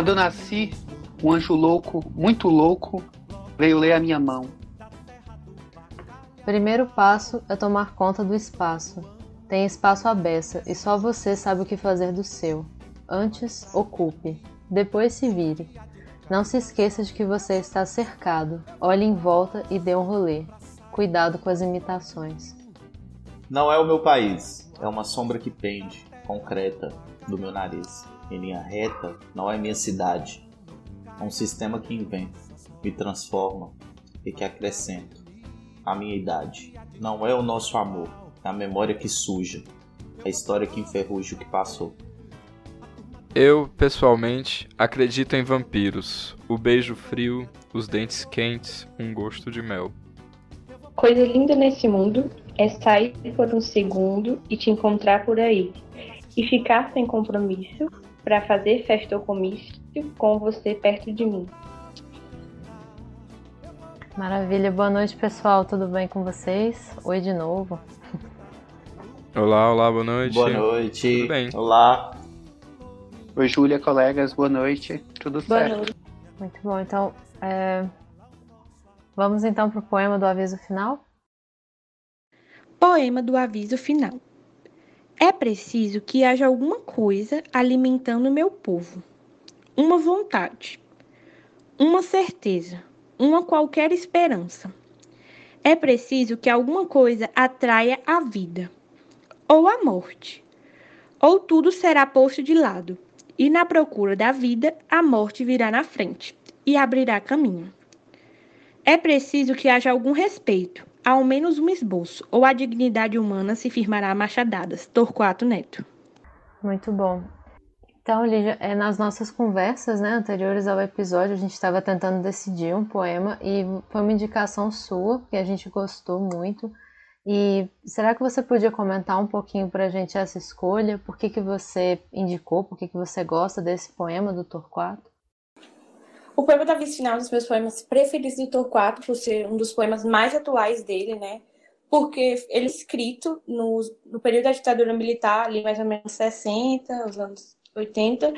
Quando eu nasci, um anjo louco, muito louco, veio ler a minha mão. Primeiro passo é tomar conta do espaço. Tem espaço à beça e só você sabe o que fazer do seu. Antes, ocupe. Depois se vire. Não se esqueça de que você está cercado. Olhe em volta e dê um rolê. Cuidado com as imitações. Não é o meu país, é uma sombra que pende, concreta, do meu nariz. Em linha reta, não é minha cidade. É um sistema que inventa, me transforma e que acrescenta a minha idade. Não é o nosso amor, é a memória que suja, a história que enferruja o que passou. Eu, pessoalmente, acredito em vampiros. O beijo frio, os dentes quentes, um gosto de mel. Coisa linda nesse mundo é sair por um segundo e te encontrar por aí. E ficar sem compromisso para fazer festa ou comício com você perto de mim. Maravilha, boa noite pessoal, tudo bem com vocês? Oi de novo. Olá, olá, boa noite. Boa noite. Tudo bem? Olá. Oi, Júlia, colegas, boa noite. Tudo Boa certo? noite. Muito bom, então é, vamos então para o poema do aviso final? Poema do aviso final. É preciso que haja alguma coisa alimentando meu povo. Uma vontade, uma certeza, uma qualquer esperança. É preciso que alguma coisa atraia a vida, ou a morte, ou tudo será posto de lado, e na procura da vida a morte virá na frente e abrirá caminho. É preciso que haja algum respeito, ao menos um esboço, ou a dignidade humana se firmará a machadadas. Torquato Neto. Muito bom. Então, Lígia, é, nas nossas conversas né, anteriores ao episódio, a gente estava tentando decidir um poema e foi uma indicação sua, que a gente gostou muito. E será que você podia comentar um pouquinho para a gente essa escolha? Por que, que você indicou? Por que, que você gosta desse poema do Torquato? O poema da Vice Final é um dos meus poemas preferidos do Torquato, por ser um dos poemas mais atuais dele, né? Porque ele é escrito no, no período da ditadura militar, ali mais ou menos 60, os anos 80.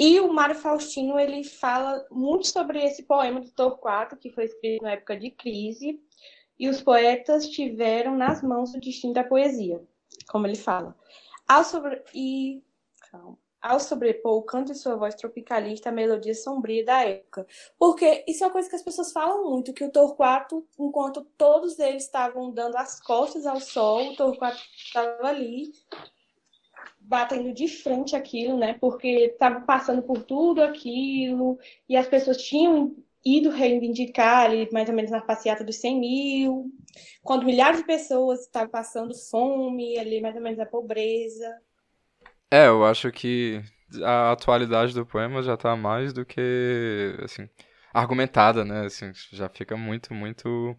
E o Mário Faustino, ele fala muito sobre esse poema do Torquato, que foi escrito na época de crise, e os poetas tiveram nas mãos o destino da poesia, como ele fala. Ao sobre... E... Calma ao sobrepor o canto de sua voz tropicalista à melodia sombria da época. Porque isso é uma coisa que as pessoas falam muito, que o Torquato, enquanto todos eles estavam dando as costas ao sol, o Torquato estava ali batendo de frente aquilo, né? Porque estava passando por tudo aquilo e as pessoas tinham ido reivindicar ali mais ou menos na passeata dos 100 mil, quando milhares de pessoas estavam passando fome, ali mais ou menos a pobreza. É, eu acho que a atualidade do poema já tá mais do que, assim, argumentada, né? Assim, já fica muito, muito.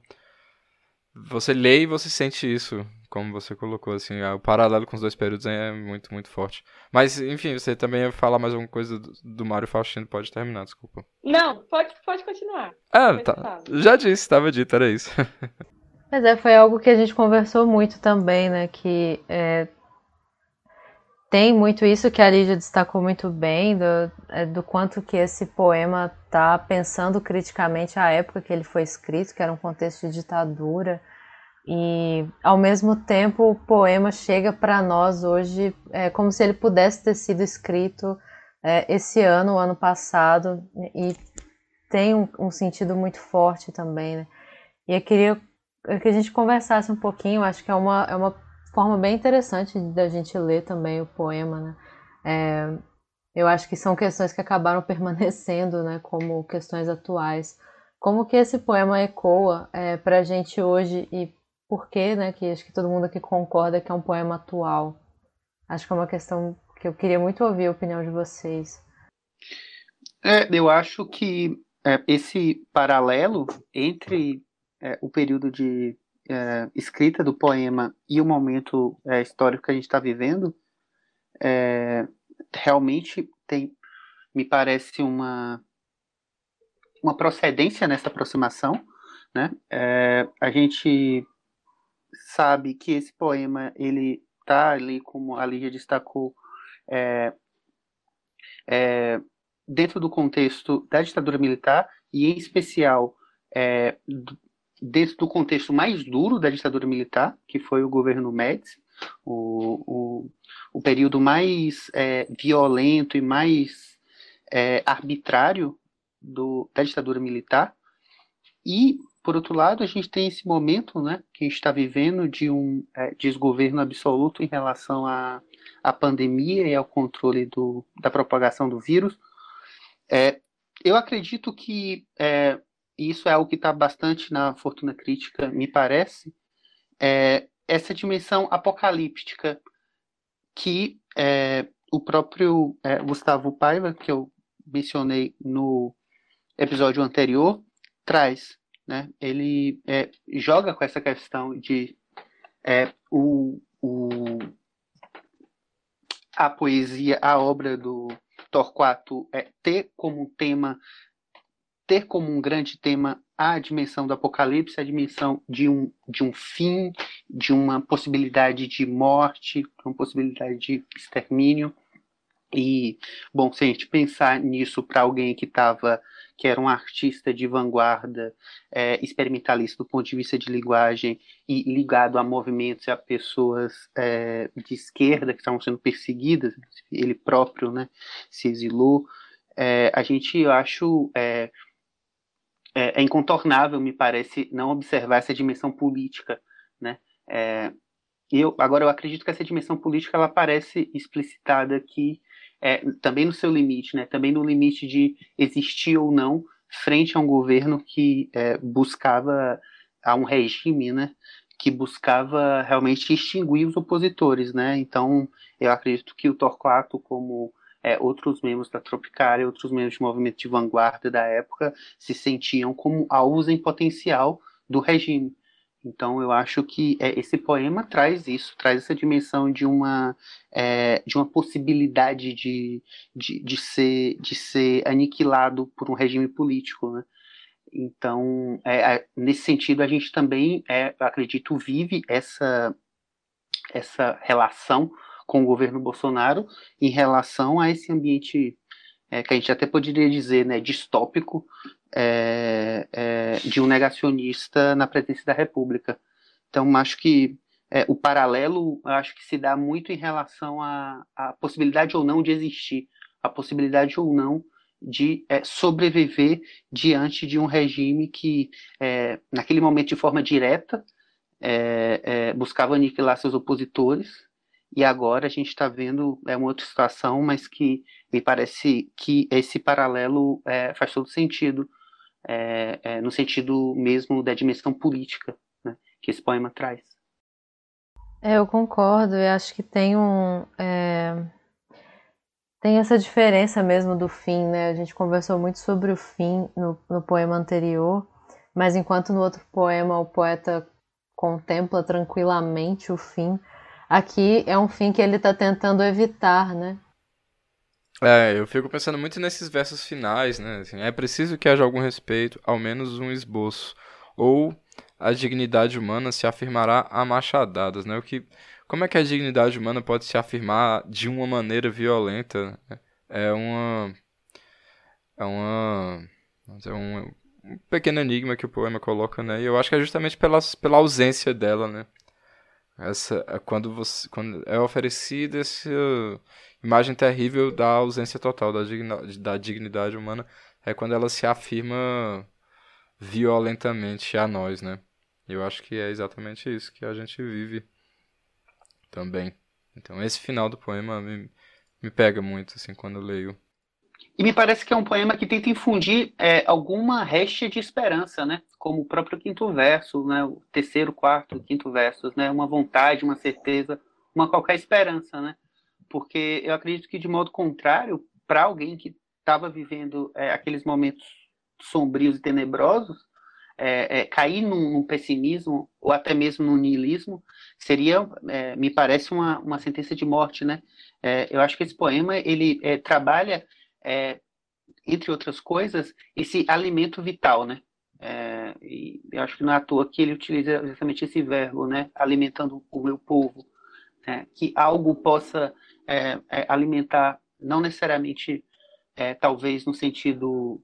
Você lê e você sente isso, como você colocou, assim, o paralelo com os dois períodos é muito, muito forte. Mas, enfim, você também ia falar mais alguma coisa do, do Mário Faustino, pode terminar, desculpa. Não, pode, pode continuar. Ah, tá. Já disse, estava dito, era isso. Mas é, foi algo que a gente conversou muito também, né? Que é, tem muito isso que a Lígia destacou muito bem, do, é, do quanto que esse poema está pensando criticamente a época que ele foi escrito, que era um contexto de ditadura, e ao mesmo tempo o poema chega para nós hoje é, como se ele pudesse ter sido escrito é, esse ano, o ano passado, e tem um, um sentido muito forte também, né? E eu queria que a gente conversasse um pouquinho, acho que é uma, é uma forma bem interessante da gente ler também o poema, né? É, eu acho que são questões que acabaram permanecendo, né, como questões atuais. Como que esse poema ecoa é, para a gente hoje e por que, né, que acho que todo mundo aqui concorda que é um poema atual. Acho que é uma questão que eu queria muito ouvir a opinião de vocês. É, eu acho que é, esse paralelo entre é, o período de é, escrita do poema e o momento é, histórico que a gente está vivendo é, realmente tem, me parece uma uma procedência nessa aproximação, né? A gente sabe que esse poema ele está ali, como a Lígia destacou, é, é, dentro do contexto da ditadura militar e em especial é, dentro do contexto mais duro da ditadura militar, que foi o governo Médici, o, o, o período mais é, violento e mais é, arbitrário do, da ditadura militar. E, por outro lado, a gente tem esse momento né, que a gente está vivendo de um é, desgoverno absoluto em relação à, à pandemia e ao controle do, da propagação do vírus. É, eu acredito que é, isso é algo que está bastante na fortuna crítica, me parece, é, essa dimensão apocalíptica que é, o próprio é, Gustavo Paiva, que eu mencionei no episódio anterior, traz. Né? Ele é, joga com essa questão de é, o, o, a poesia, a obra do Torquato é, ter como tema, ter como um grande tema a dimensão do apocalipse, a dimensão de um, de um fim, de uma possibilidade de morte, uma possibilidade de extermínio. E, bom, se a gente pensar nisso para alguém que estava que era um artista de vanguarda, é, experimentalista do ponto de vista de linguagem e ligado a movimentos e a pessoas é, de esquerda que estavam sendo perseguidas, ele próprio né, se exilou. É, a gente, eu acho, é, é, é, incontornável, me parece, não observar essa dimensão política. Né? É, eu, agora, eu acredito que essa dimensão política ela aparece explicitada aqui é, também no seu limite, né? também no limite de existir ou não frente a um governo que é, buscava, a um regime, né? que buscava realmente extinguir os opositores. Né? Então, eu acredito que o Torquato, como é, outros membros da Tropicália, outros membros do movimento de vanguarda da época, se sentiam como alvos em potencial do regime. Então eu acho que é, esse poema traz isso, traz essa dimensão de uma, é, de uma possibilidade de, de, de, ser, de ser aniquilado por um regime político, né? Então, é, nesse sentido, a gente também, é, acredito, vive essa, essa relação com o governo Bolsonaro em relação a esse ambiente é, que a gente até poderia dizer né, distópico é, é, de um negacionista na presidência da República. Então, acho que é, o paralelo acho que se dá muito em relação à, à, possibilidade ou não de existir, a possibilidade ou não de é, sobreviver diante de um regime que, é, naquele momento, de forma direta, é, buscava aniquilar seus opositores, e agora a gente está vendo é uma outra situação, mas que me parece que esse paralelo faz todo sentido é, é, no sentido mesmo da dimensão política né, que esse poema traz. É, eu concordo, eu acho que tem um. É... Tem essa diferença mesmo do fim, né? A gente conversou muito sobre o fim no, no poema anterior, mas enquanto no outro poema o poeta contempla tranquilamente o fim, aqui é um fim que ele está tentando evitar, né? É, eu fico pensando muito nesses versos finais, né? Assim, é preciso que haja algum respeito, ao menos um esboço. Ou a dignidade humana se afirmará a machadadas, né? O que, como é que a dignidade humana pode se afirmar de uma maneira violenta? É uma. É uma. É um, um pequeno enigma que o poema coloca, né? E eu acho que é justamente pela, pela ausência dela, né? Essa, é quando você quando é oferecido esse imagem terrível da ausência total da, digna, da dignidade humana é quando ela se afirma violentamente a nós, né? Eu acho que é exatamente isso que a gente vive também. Então esse final do poema me, me pega muito, assim, quando eu leio. E me parece que é um poema que tenta infundir é, alguma réstia de esperança, né? Como o próprio quinto verso, né? O terceiro, quarto, quinto versos, né? Uma vontade, uma certeza, uma qualquer esperança, né? Porque eu acredito que, de modo contrário, para alguém que estava vivendo é, aqueles momentos sombrios e tenebrosos, é, é, cair num, num, pessimismo ou até mesmo no niilismo seria, é, me parece, uma, uma sentença de morte, né? É, eu acho que esse poema ele é, trabalha, entre outras coisas, esse alimento vital, né? eu acho que não é à toa que ele utiliza exatamente esse verbo, né? Alimentando o meu povo, né? que algo possa alimentar, não necessariamente, talvez no sentido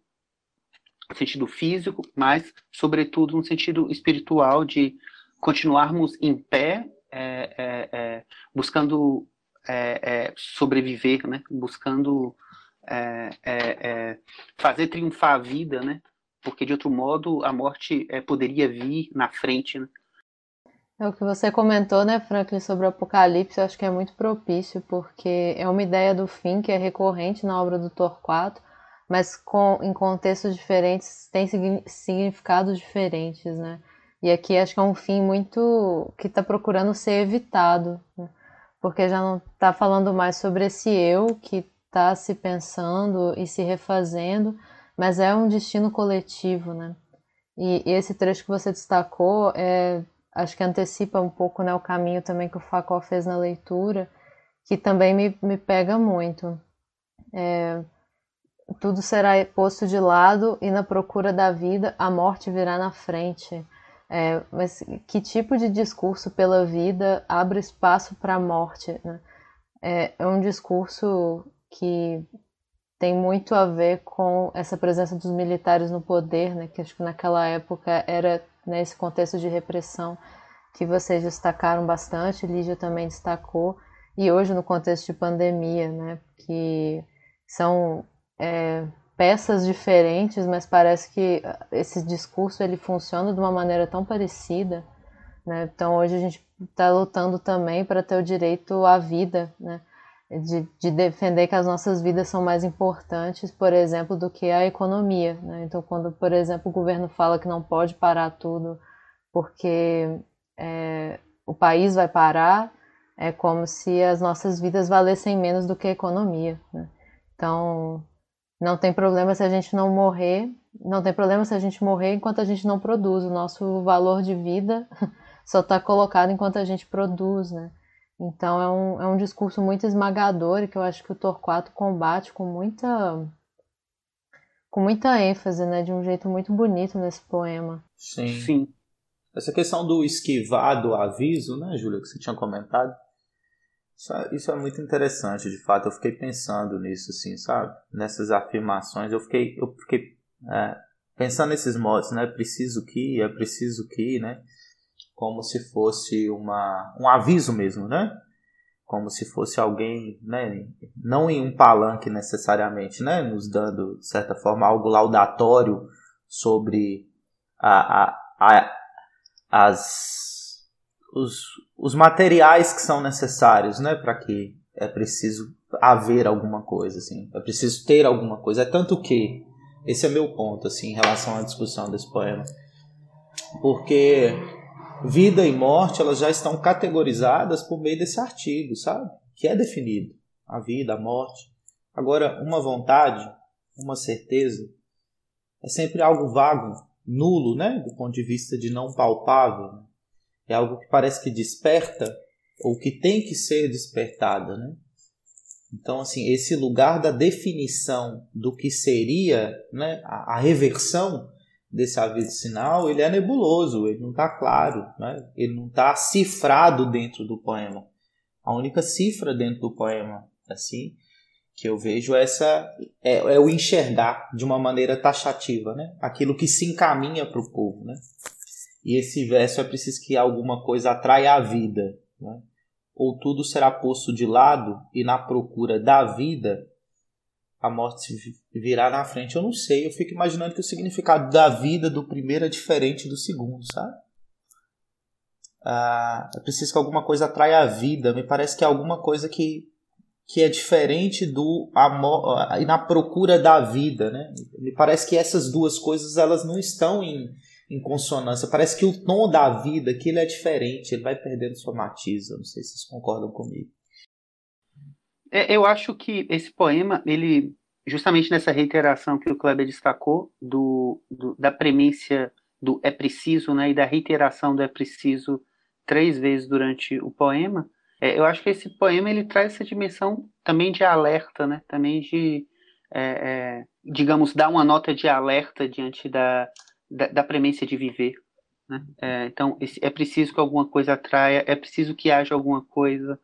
no sentido físico, mas, sobretudo, no sentido espiritual, de continuarmos em pé, é, é, é, buscando é, é, sobreviver, né? buscando é, fazer triunfar a vida, né? porque, de outro modo, a morte poderia vir na frente. Né? É o que você comentou, né, Franklin, sobre o Apocalipse, eu acho que é muito propício, porque é uma ideia do fim que é recorrente na obra do Torquato, mas com, em contextos diferentes tem significados diferentes, né? E aqui acho que é um fim muito que está procurando ser evitado, né? porque já não está falando mais sobre esse eu que está se pensando e se refazendo, mas é um destino coletivo, né? E, e esse trecho que você destacou é, acho que antecipa um pouco né, o caminho também que o Facó fez na leitura, que também me, me pega muito. É, tudo será posto de lado e na procura da vida a morte virá na frente. É, mas que tipo de discurso pela vida abre espaço para a morte? Né? É, é, um discurso que tem muito a ver com essa presença dos militares no poder, né? que acho que naquela época era nesse contexto de repressão que vocês destacaram bastante, Lígia também destacou, e hoje no contexto de pandemia, né? que são é, peças diferentes, mas parece que esse discurso ele funciona de uma maneira tão parecida. Né? Então hoje a gente está lutando também para ter o direito à vida, né? De, de, defender que as nossas vidas são mais importantes, por exemplo, do que a economia. Né? Então quando, por exemplo, o governo fala que não pode parar tudo porque é, o país vai parar, é como se as nossas vidas valessem menos do que a economia. Né? Então não tem problema se a gente não morrer, não tem problema se a gente morrer enquanto a gente não produz. O nosso valor de vida só está colocado enquanto a gente produz, né? Então é um, é um discurso muito esmagador e que eu acho que o Torquato combate com muita com muita ênfase, né? De um jeito muito bonito nesse poema. Sim. Sim. Essa questão do esquivar do aviso, né, Júlia, que você tinha comentado, isso é, isso é muito interessante, de fato. Eu fiquei pensando nisso, assim, sabe? Nessas afirmações. Eu fiquei, eu fiquei é, pensando nesses modos, né? Preciso que, é preciso que, né? Como se fosse uma, um aviso mesmo, né? Como se fosse alguém, né? Não em um palanque necessariamente, né? Nos dando, de certa forma, algo laudatório sobre a, a, a as os, os materiais que são necessários, né, para que é preciso haver alguma coisa, assim, é preciso ter alguma coisa. É tanto que esse é meu ponto, assim, em relação à discussão desse poema, porque vida e morte elas já estão categorizadas por meio desse artigo, sabe? Que é definido a vida, a morte. Agora, uma vontade, uma certeza, é sempre algo vago, nulo, né, do ponto de vista de não palpável. Né? é algo que parece que desperta ou que tem que ser despertada, né? Então, assim, esse lugar da definição do que seria né, a, a reversão desse aviso sinal, ele é nebuloso, ele não está claro, né? ele não está cifrado dentro do poema. A única cifra dentro do poema, assim, que eu vejo é essa é, é o enxergar de uma maneira taxativa, né? Aquilo que se encaminha para o povo, né? e esse verso é preciso que alguma coisa atraia a vida. Né? Ou tudo será posto de lado e na procura da vida a morte virá na frente. Eu não sei, eu fico imaginando que o significado da vida do primeiro é diferente do segundo, sabe? Ah, é preciso que alguma coisa atraia a vida. Me parece que é alguma coisa que, que é diferente do amor e na procura da vida, né? Me parece que essas duas coisas elas não estão em, em consonância. Parece que o tom da vida aqui ele é diferente, ele vai perdendo sua. Eu não sei se vocês concordam comigo. É, eu acho que esse poema, ele justamente nessa reiteração que o Kleber destacou do, do da premissa do é preciso, né, e da reiteração do é preciso três vezes durante o poema, é, eu acho que esse poema ele traz essa dimensão também de alerta, né, também de, é, é, digamos, dar uma nota de alerta diante da, da, da premência de viver. Né? É, então, esse, é preciso que alguma coisa atraia, é preciso que haja alguma coisa,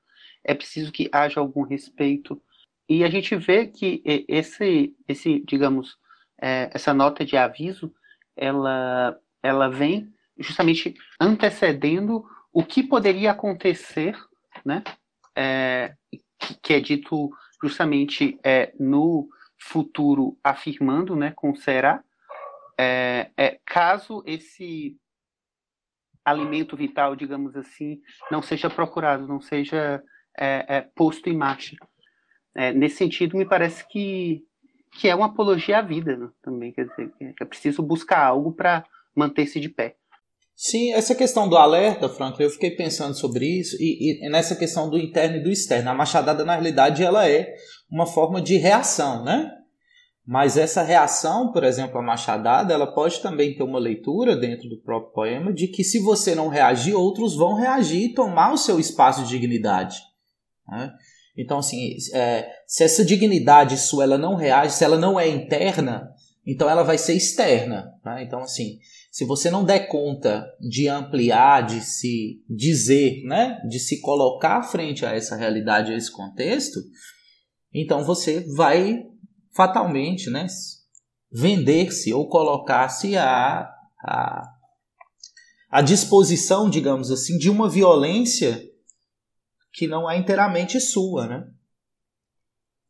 é preciso que haja algum respeito. E a gente vê que esse, esse digamos, é, essa nota de aviso, ela, ela vem justamente antecedendo o que poderia acontecer, né? É, que é dito justamente é, no futuro afirmando, né, com será, é, é, caso esse alimento vital, digamos assim, não seja procurado, não seja é, é, posto em marcha. É, nesse sentido, me parece que, que é uma apologia à vida né, também, quer dizer, é preciso buscar algo para manter-se de pé. Sim, essa questão do alerta, Frank, eu fiquei pensando sobre isso, e, e, nessa questão do interno e do externo. A machadada, na realidade, ela é uma forma de reação, né? Mas essa reação, por exemplo, a machadada, ela pode também ter uma leitura dentro do próprio poema de que se você não reagir, outros vão reagir e tomar o seu espaço de dignidade. Né? Então, assim, é, se essa dignidade sua ela não reage, se ela não é interna, então ela vai ser externa. Né? Então, assim, se você não der conta de ampliar, de se dizer, né, de se colocar frente a essa realidade, a esse contexto, então você vai fatalmente, né, vender-se ou colocar-se à, à, à disposição, digamos assim, de uma violência que não é inteiramente sua, né?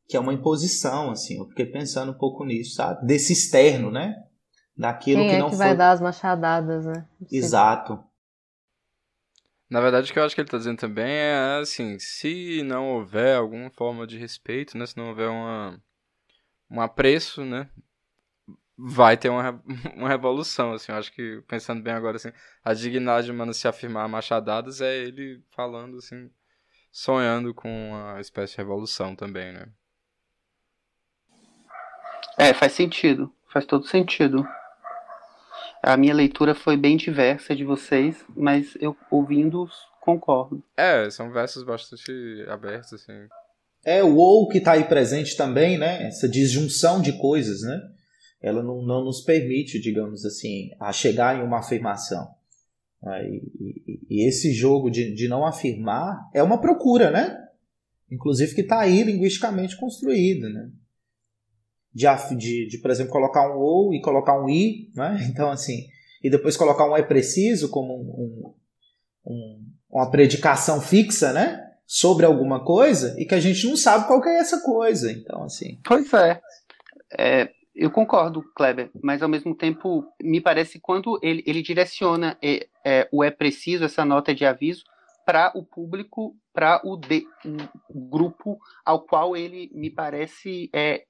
Que é uma imposição, assim. Eu fiquei pensando um pouco nisso, sabe? Desse externo, né? Daquilo Quem que é não que foi. vai dar as machadadas, né? Exato. Na verdade, o que eu acho que ele está dizendo também é assim: se não houver alguma forma de respeito, né? Se não houver uma, um apreço, né? Vai ter uma, uma revolução, assim. Eu acho que, pensando bem agora, assim, a dignidade humana se afirmar machadadas é ele falando, assim, sonhando com uma espécie de revolução também, né? É, faz sentido. Faz todo sentido. A minha leitura foi bem diversa de vocês, mas eu ouvindo concordo. É, são versos bastante abertos, assim. É, o ou que está aí presente também, né? Essa disjunção de coisas, né? Ela não, não nos permite, digamos assim, a chegar em uma afirmação. E, e, esse jogo de, de não afirmar é uma procura, né? Inclusive que está aí linguisticamente construído, né? De, de, de, por exemplo, colocar um ou e colocar um i, né? Então, assim, e depois colocar um é preciso como um, um, um, uma predicação fixa, né? Sobre alguma coisa e que a gente não sabe qual é essa coisa. Então, assim. Pois é. é eu concordo, Kleber, mas ao mesmo tempo me parece quando ele, ele direciona é, é, o é preciso, essa nota de aviso, para o público, para o, o, grupo ao qual ele me parece é,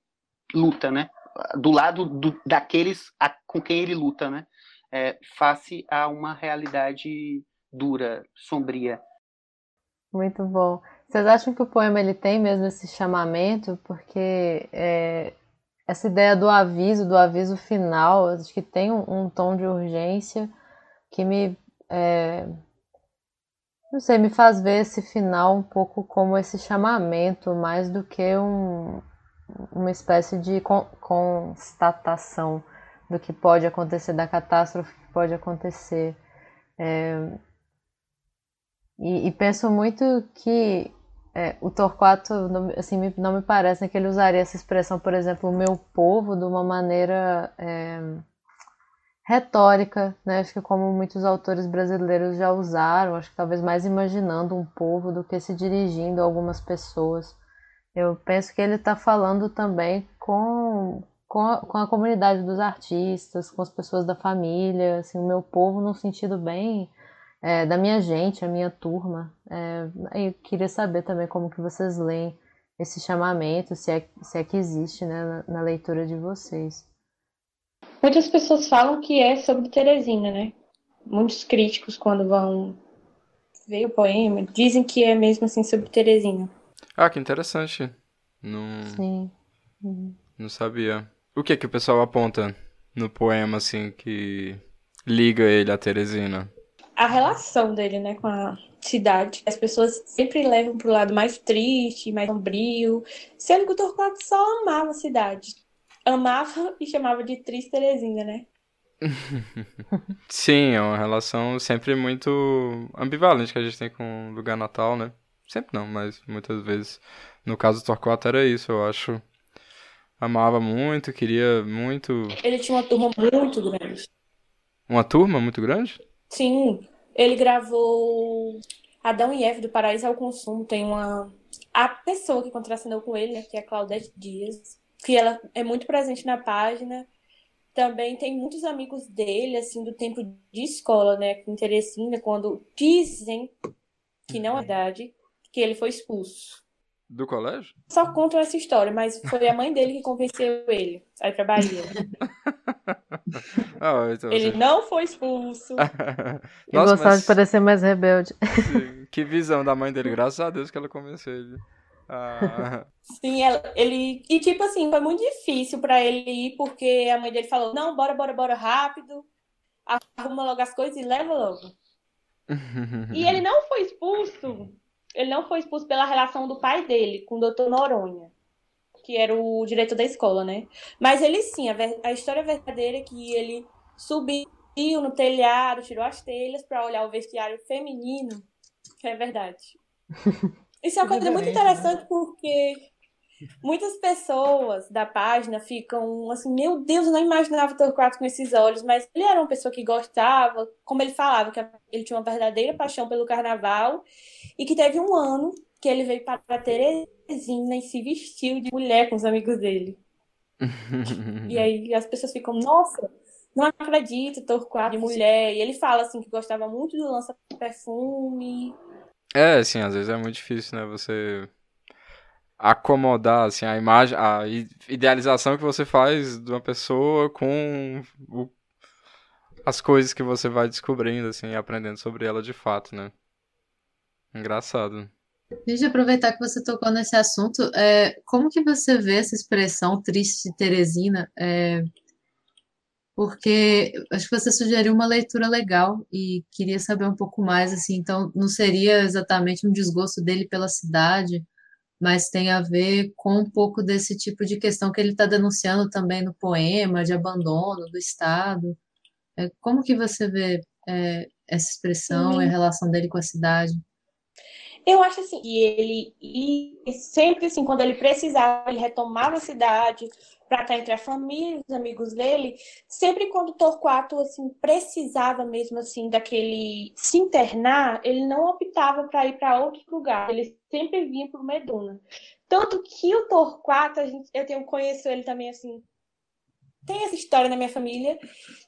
luta, né? Do lado do, daqueles a, com quem ele luta, né? É, face a uma realidade dura, sombria. Muito bom. Vocês acham que o poema ele tem mesmo esse chamamento? Porque é, essa ideia do aviso, do aviso final, acho que tem um, um tom de urgência que me. É, não sei, me faz ver esse final um pouco como esse chamamento, mais do que um, uma espécie de constatação do que pode acontecer, da catástrofe que pode acontecer. É, e, e penso muito que é, o Torquato, assim, não me parece né, que ele usaria essa expressão, por exemplo, o meu povo, de uma maneira é, retórica, né? Acho que como muitos autores brasileiros já usaram, acho que talvez mais imaginando um povo do que se dirigindo a algumas pessoas. Eu penso que ele está falando também com, com a, com, a, comunidade dos artistas, com as pessoas da família, assim, o meu povo num sentido bem é, da minha gente, a minha turma. É, eu queria saber também como que vocês leem esse chamamento, se é, se é que existe né, na, na leitura de vocês. Muitas pessoas falam que é sobre Teresina, né? Muitos críticos, quando vão ver o poema, dizem que é mesmo assim sobre Teresina. Ah, que interessante. Não, Sim. Uhum. não sabia. O que que o pessoal aponta no poema, assim, que liga ele a Teresina? A relação dele, né, com a cidade. As pessoas sempre levam pro lado mais triste, mais sombrio, sendo que o Torquato só amava a cidade. Amava e chamava de triste Teresina, né? Sim, é uma relação sempre muito ambivalente que a gente tem com o lugar natal, né? Sempre não, mas muitas vezes. No caso do Torquato era isso, eu acho. Amava muito, queria muito. Ele tinha uma turma muito grande. Uma turma muito grande? Sim, ele gravou Adão e Eva do Paraíso ao Consumo. Tem uma. A pessoa que contracenou com ele, né, que é a Claudete Dias, que ela é muito presente na página. Também tem muitos amigos dele, assim, do tempo de escola, né, Teresina, quando dizem que não é verdade, que ele foi expulso. Do colégio? Só contam essa história, mas foi a mãe dele que convenceu ele a ir pra Bahia. Ah, então, ele assim. não foi expulso. Eu Nossa, gostava mas de parecer mais rebelde. sim, que visão da mãe dele, graças a Deus que ela convenceu ele. Ah, Sim, ela- ele. E tipo assim, foi muito difícil pra ele ir, porque a mãe dele falou: não, bora, bora, bora rápido. Arruma logo as coisas e leva logo. E ele não foi expulso. Ele não foi expulso pela relação do pai dele com o doutor Noronha, que era o diretor da escola, né? Mas ele sim, a, ver- a história verdadeira é que ele subiu no telhado, tirou as telhas pra olhar o vestiário feminino, que é verdade. Isso é uma coisa muito interessante porque muitas pessoas da página ficam assim, meu Deus, eu não imaginava o Torquato com esses olhos, mas ele era uma pessoa que gostava, como ele falava, que ele tinha uma verdadeira paixão pelo carnaval e que teve um ano que ele veio para Teresina e se vestiu de mulher com os amigos dele. E aí as pessoas ficam, nossa, não acredito, Torquato de mulher. E ele fala assim que gostava muito do lança-perfume. É, assim, às vezes é muito difícil, né? Você acomodar, assim, a imagem, a idealização que você faz de uma pessoa com o- as coisas que você vai descobrindo, assim, e aprendendo sobre ela de fato, né? Engraçado. Deixa eu aproveitar que você tocou nesse assunto. É, como que você vê essa expressão triste Teresina? É, porque acho que você sugeriu uma leitura legal e queria saber um pouco mais, assim, então não seria exatamente um desgosto dele pela cidade, mas tem a ver com um pouco desse tipo de questão que ele está denunciando também no poema, de abandono do Estado. É, como que você vê, é, essa expressão e a relação dele com a cidade? Eu acho assim, e ele e sempre assim, quando ele precisava, ele retomava a cidade para estar entre a família, os amigos dele. Sempre quando Torquato assim precisava mesmo assim daquele se internar, ele não optava para ir para outro lugar. Ele sempre vinha para o Meduna. Tanto que o Torquato, a gente, eu tenho conheço ele também assim. Tem essa história na minha família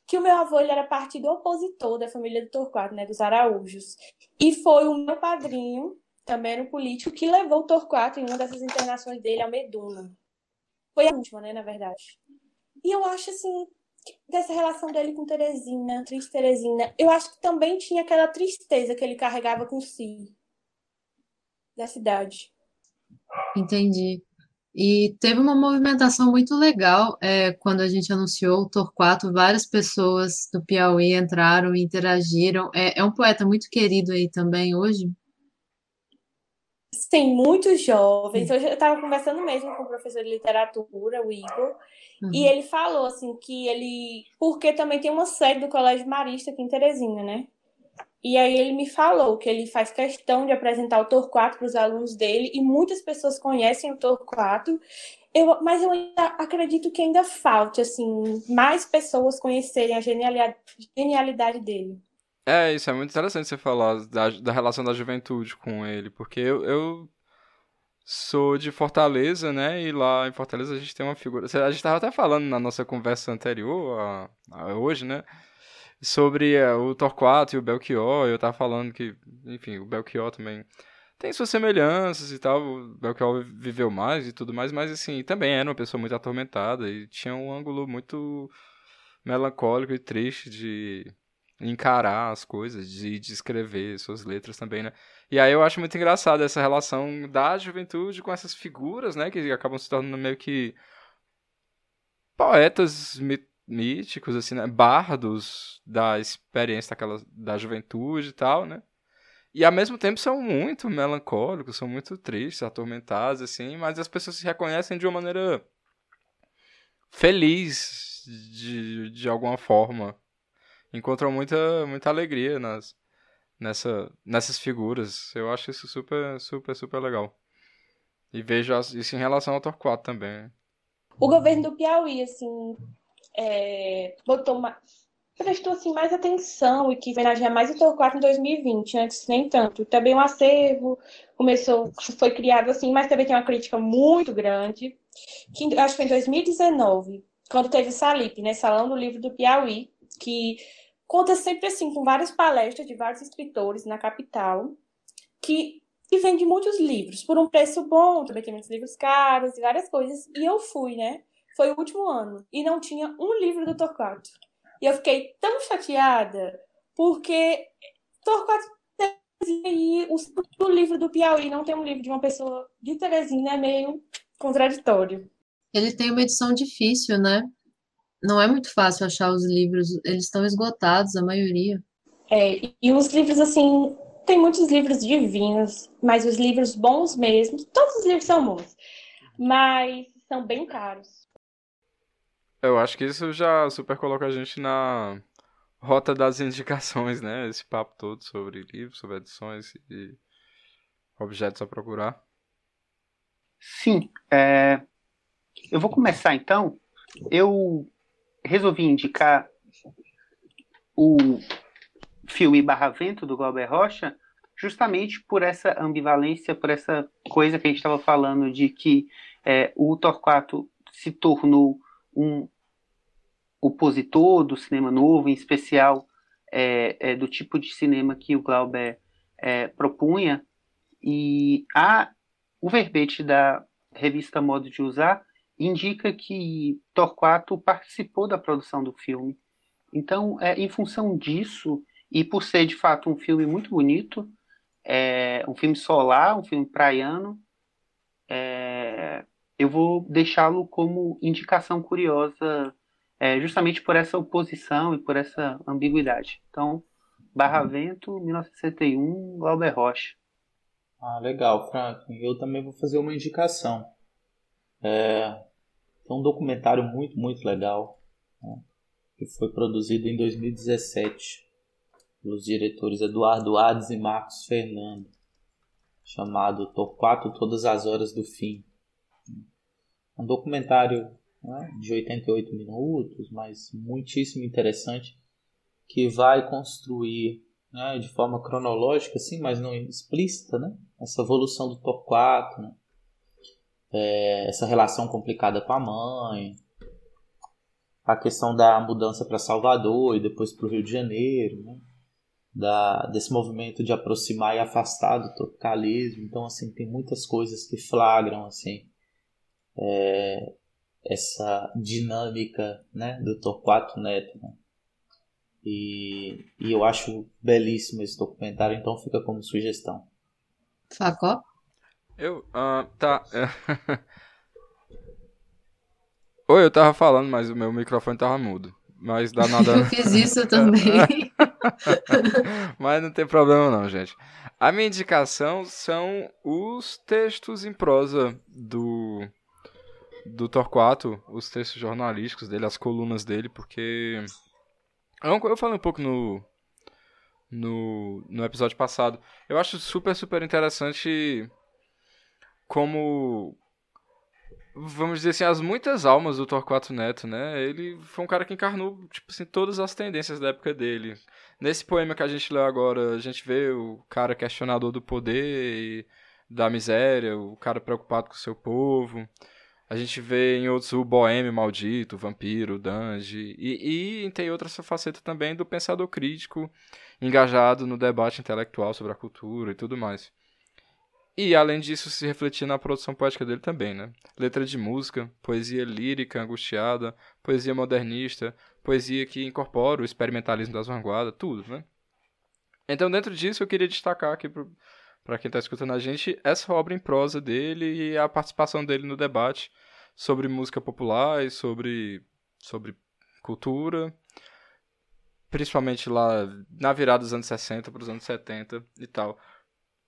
que o meu avô ele era partido opositor da família do Torquato, né, dos Araújos. E foi o meu padrinho, também era um político, que levou o Torquato em uma dessas internações dele ao Meduna. Foi a última, né, na verdade. E eu acho, assim, dessa relação dele com Teresina, triste Teresina, eu acho que também tinha aquela tristeza que ele carregava com si, da cidade. Entendi. E teve uma movimentação muito legal é, quando a gente anunciou o Torquato, várias pessoas do Piauí entraram e interagiram. É, é um poeta muito querido aí também hoje. Sim, muitos jovens. Hoje eu estava conversando mesmo com o professor de literatura, o Igor, Uhum. e ele falou assim que ele. Porque também tem uma sede do Colégio Marista aqui em Teresina, né? E aí ele me falou que ele faz questão de apresentar o Torquato para os alunos dele, e muitas pessoas conhecem o Torquato. Eu, mas eu ainda acredito que ainda falte, assim, mais pessoas conhecerem a genialidade dele. É, isso é muito interessante você falar da, da relação da juventude com ele, porque eu, eu sou de Fortaleza, né? E lá em Fortaleza a gente tem uma figura. A gente estava até falando na nossa conversa anterior, a, a hoje, né? Sobre eh, o Torquato e o Belchior. Eu tava falando que, enfim, o Belchior também tem suas semelhanças e tal. O Belchior viveu mais e tudo mais, mas assim, também era uma pessoa muito atormentada e tinha um ângulo muito melancólico e triste de encarar as coisas, de, de escrever suas letras também, né? E aí eu acho muito engraçado essa relação da juventude com essas figuras, né? Que acabam se tornando meio que poetas míticos, assim, né? Bardos da experiência daquela, da juventude e tal, né? E ao mesmo tempo são muito melancólicos, são muito tristes, atormentados, assim, mas as pessoas se reconhecem de uma maneira feliz, de, de alguma forma. Encontram muita, muita alegria nas, nessa, nessas figuras. Eu acho isso super, super, super legal. E vejo isso em relação ao Torquato também. O governo do Piauí, assim, é, botou mais, prestou assim, mais atenção e que homenageia mais o Torquato em 2020, antes nem tanto. Também o acervo começou, foi criado assim, mas também tem uma crítica muito grande, que acho que foi em 2019, quando teve o Salip, né, Salão do Livro do Piauí, que conta sempre assim, com várias palestras de vários escritores na capital, que, que vende muitos livros por um preço bom, também tem muitos livros caros e várias coisas. E eu fui, né? Foi o último ano. E não tinha um livro do Torquato. E eu fiquei tão chateada, porque Torquato e o, livro do Piauí não tem um livro de uma pessoa de Teresina é meio contraditório. Ele tem uma edição difícil, né? Não é muito fácil achar os livros, eles estão esgotados, a maioria. É, e os livros, assim, tem muitos livros divinos, mas os livros bons mesmo, todos os livros são bons, mas são bem caros. Eu acho que isso já super coloca a gente na rota das indicações, né? Esse papo todo sobre livros, sobre edições e objetos a procurar. Sim, é... eu vou começar então. Eu resolvi indicar o filme Barra Vento, do Glauber Rocha, justamente por essa ambivalência, por essa coisa que a gente estava falando de que é, o Torquato se tornou um opositor do cinema novo, em especial é, é, do tipo de cinema que o Glauber é, propunha, e a, o verbete da revista Modo de Usar indica que Torquato participou da produção do filme. Então, é, em função disso, e por ser de fato um filme muito bonito, é, um filme solar, um filme praiano, é, eu vou deixá-lo como indicação curiosa, é, justamente por essa oposição e por essa ambiguidade. Então, Barra Vento, 1961, Glauber Rocha. Ah, legal, Frank. Eu também vou fazer uma indicação. É, é um documentário muito, muito legal, né, que foi produzido em 2017 pelos diretores Eduardo Ades e Marcos Fernando, chamado Torquato Todas as Horas do Fim. Um documentário né, de 88 minutos, mas muitíssimo interessante, que vai construir né, de forma cronológica, sim, mas não explícita, né, essa evolução do Torquato, né, é, essa relação complicada com a mãe, a questão da mudança para Salvador e depois para o Rio de Janeiro, né? da, desse movimento de aproximar e afastar do tropicalismo. Então, assim, tem muitas coisas que flagram assim é, essa dinâmica né, do Torquato Neto. Né? E, e eu acho belíssimo esse documentário, então fica como sugestão. Facó? Eu. Uh, tá. Oi, eu tava falando, mas o meu microfone tava mudo. Mas dá nada. eu fiz isso também. mas não tem problema, não, gente. A minha indicação são os textos em prosa do. Do Torquato, os textos jornalísticos dele, as colunas dele, porque. Eu falei um pouco no, no, no episódio passado. Eu acho super, super interessante como vamos dizer assim, as muitas almas do Torquato Neto, né? Ele foi um cara que encarnou, tipo assim, todas as tendências da época dele. Nesse poema que a gente leu agora, a gente vê o cara questionador do poder e da miséria, o cara preocupado com o seu povo. A gente vê em outros o boêmio maldito, o vampiro, o dange. E, e tem outra faceta também do pensador crítico, engajado no debate intelectual sobre a cultura e tudo mais. E além disso, se refletir na produção poética dele também, né? Letra de música, poesia lírica, angustiada, poesia modernista, poesia que incorpora o experimentalismo das vanguardas, tudo, né? Então, dentro disso, eu queria destacar aqui para quem está escutando a gente essa obra em prosa dele e a participação dele no debate sobre música popular e sobre, sobre cultura, principalmente lá na virada dos anos 60 para os anos 70 e tal.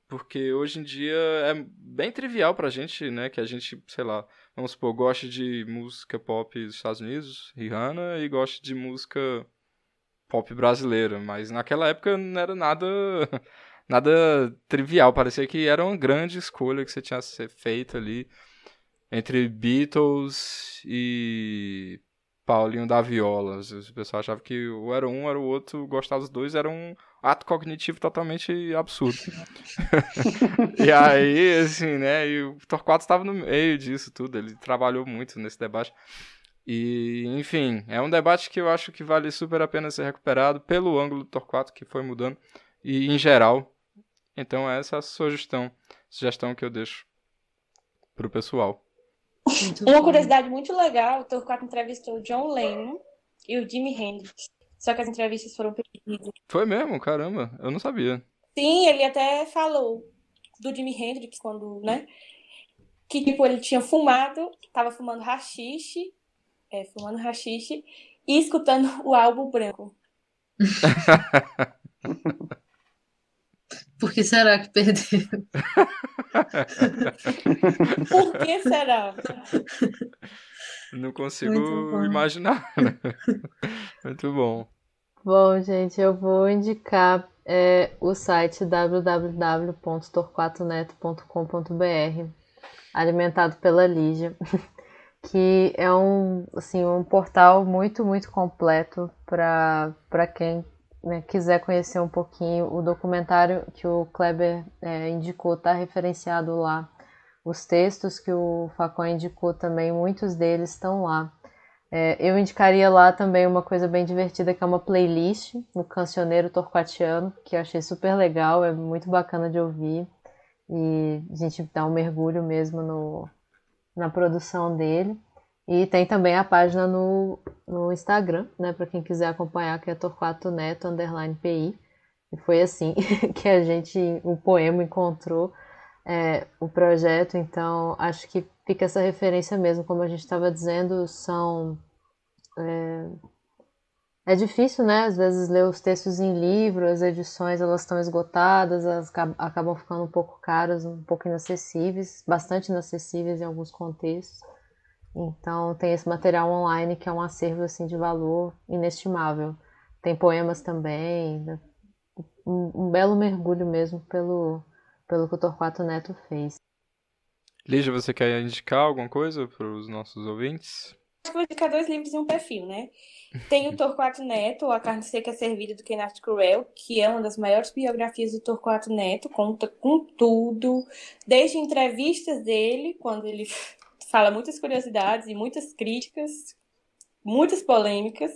Porque hoje em dia é bem trivial pra gente, né? Que a gente, sei lá, vamos supor, goste de música pop dos Estados Unidos, Rihanna, e goste de música pop brasileira. Mas naquela época não era nada nada trivial. Parecia que era uma grande escolha que você tinha feito ali entre Beatles e Paulinho da Viola. O pessoal achava que ou era um, era o outro, gostar dos dois era um ato cognitivo totalmente absurdo. e aí, assim, né, e o Torquato estava no meio disso tudo, ele trabalhou muito nesse debate. E, enfim, é um debate que eu acho que vale super a pena ser recuperado pelo ângulo do Torquato, que foi mudando, e em geral. Então, essa é a sugestão, sugestão que eu deixo pro pessoal. Muito Uma curiosidade muito legal, o Torquato entrevistou o John Lennon e o Jimi Hendrix. Só que as entrevistas foram perdidas. Foi mesmo? Caramba, eu não sabia. Sim, ele até falou do Jimi Hendrix quando, né? Que tipo, ele tinha fumado, tava fumando rachixe, é, fumando rachixe e escutando o álbum branco. Por que será que perdeu? Por que será? Não consigo imaginar. Né? Muito bom. Bom, gente, eu vou indicar é, o site www.torquatoneto.com.br, alimentado pela Lígia, que é um, assim, um portal muito, muito completo para quem né, quiser conhecer um pouquinho, o documentário que o Kleber é, indicou está referenciado lá. Os textos que o Facon indicou também, muitos deles estão lá. É, eu indicaria lá também uma coisa bem divertida, que é uma playlist no Cancioneiro Torquatiano, que eu achei super legal, é muito bacana de ouvir. E a gente dá um mergulho mesmo no, na produção dele. E tem também a página no, no Instagram, né, para quem quiser acompanhar, que é Torquato Neto underline PI. E foi assim que a gente, o poema encontrou é, o projeto, então acho que fica essa referência mesmo, como a gente estava dizendo, são é, é, difícil, né? Às vezes ler os textos em livro, as edições elas estão esgotadas, elas acabam ficando um pouco caras, um pouco inacessíveis, bastante inacessíveis em alguns contextos. Então tem esse material online que é um acervo assim de valor inestimável. Tem poemas também, né? um, um, belo mergulho mesmo pelo, pelo que o Torquato Neto fez. Lígia, você quer indicar alguma coisa para os nossos ouvintes? Acho que vou indicar dois livros e um perfil, né? Tem o Torquato Neto, A Carne Seca Servida do Kenneth Cruel, que é uma das maiores biografias do Torquato Neto, conta com tudo, desde entrevistas dele, quando ele fala muitas curiosidades e muitas críticas, muitas polêmicas.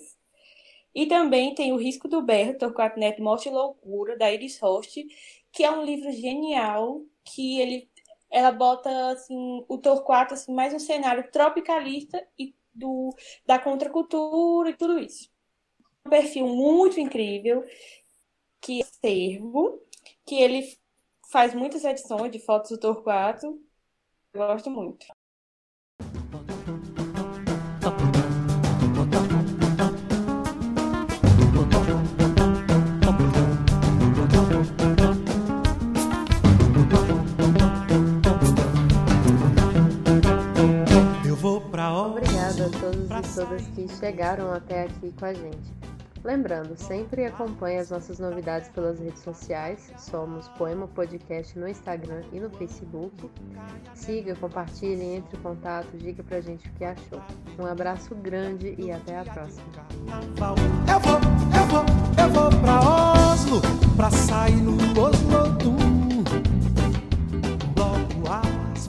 E também tem O Risco do Berro, Torquato Neto, Morte e Loucura, da Iris Host, que é um livro genial, que ele ela bota assim, o Torquato assim, mais um cenário tropicalista e do, da contracultura e tudo isso. Um perfil muito incrível, que é Servo, que ele faz muitas edições de fotos do Torquato. Eu gosto muito. todas que chegaram até aqui com a gente. Lembrando, sempre acompanhe as nossas novidades pelas redes sociais. Somos Poema Podcast no Instagram e no Facebook. Siga, compartilhe, entre em contato, diga pra gente o que achou. Um abraço grande e até a próxima. Eu vou, eu vou, eu vou pra Oslo, pra sair no Oslo do bloco as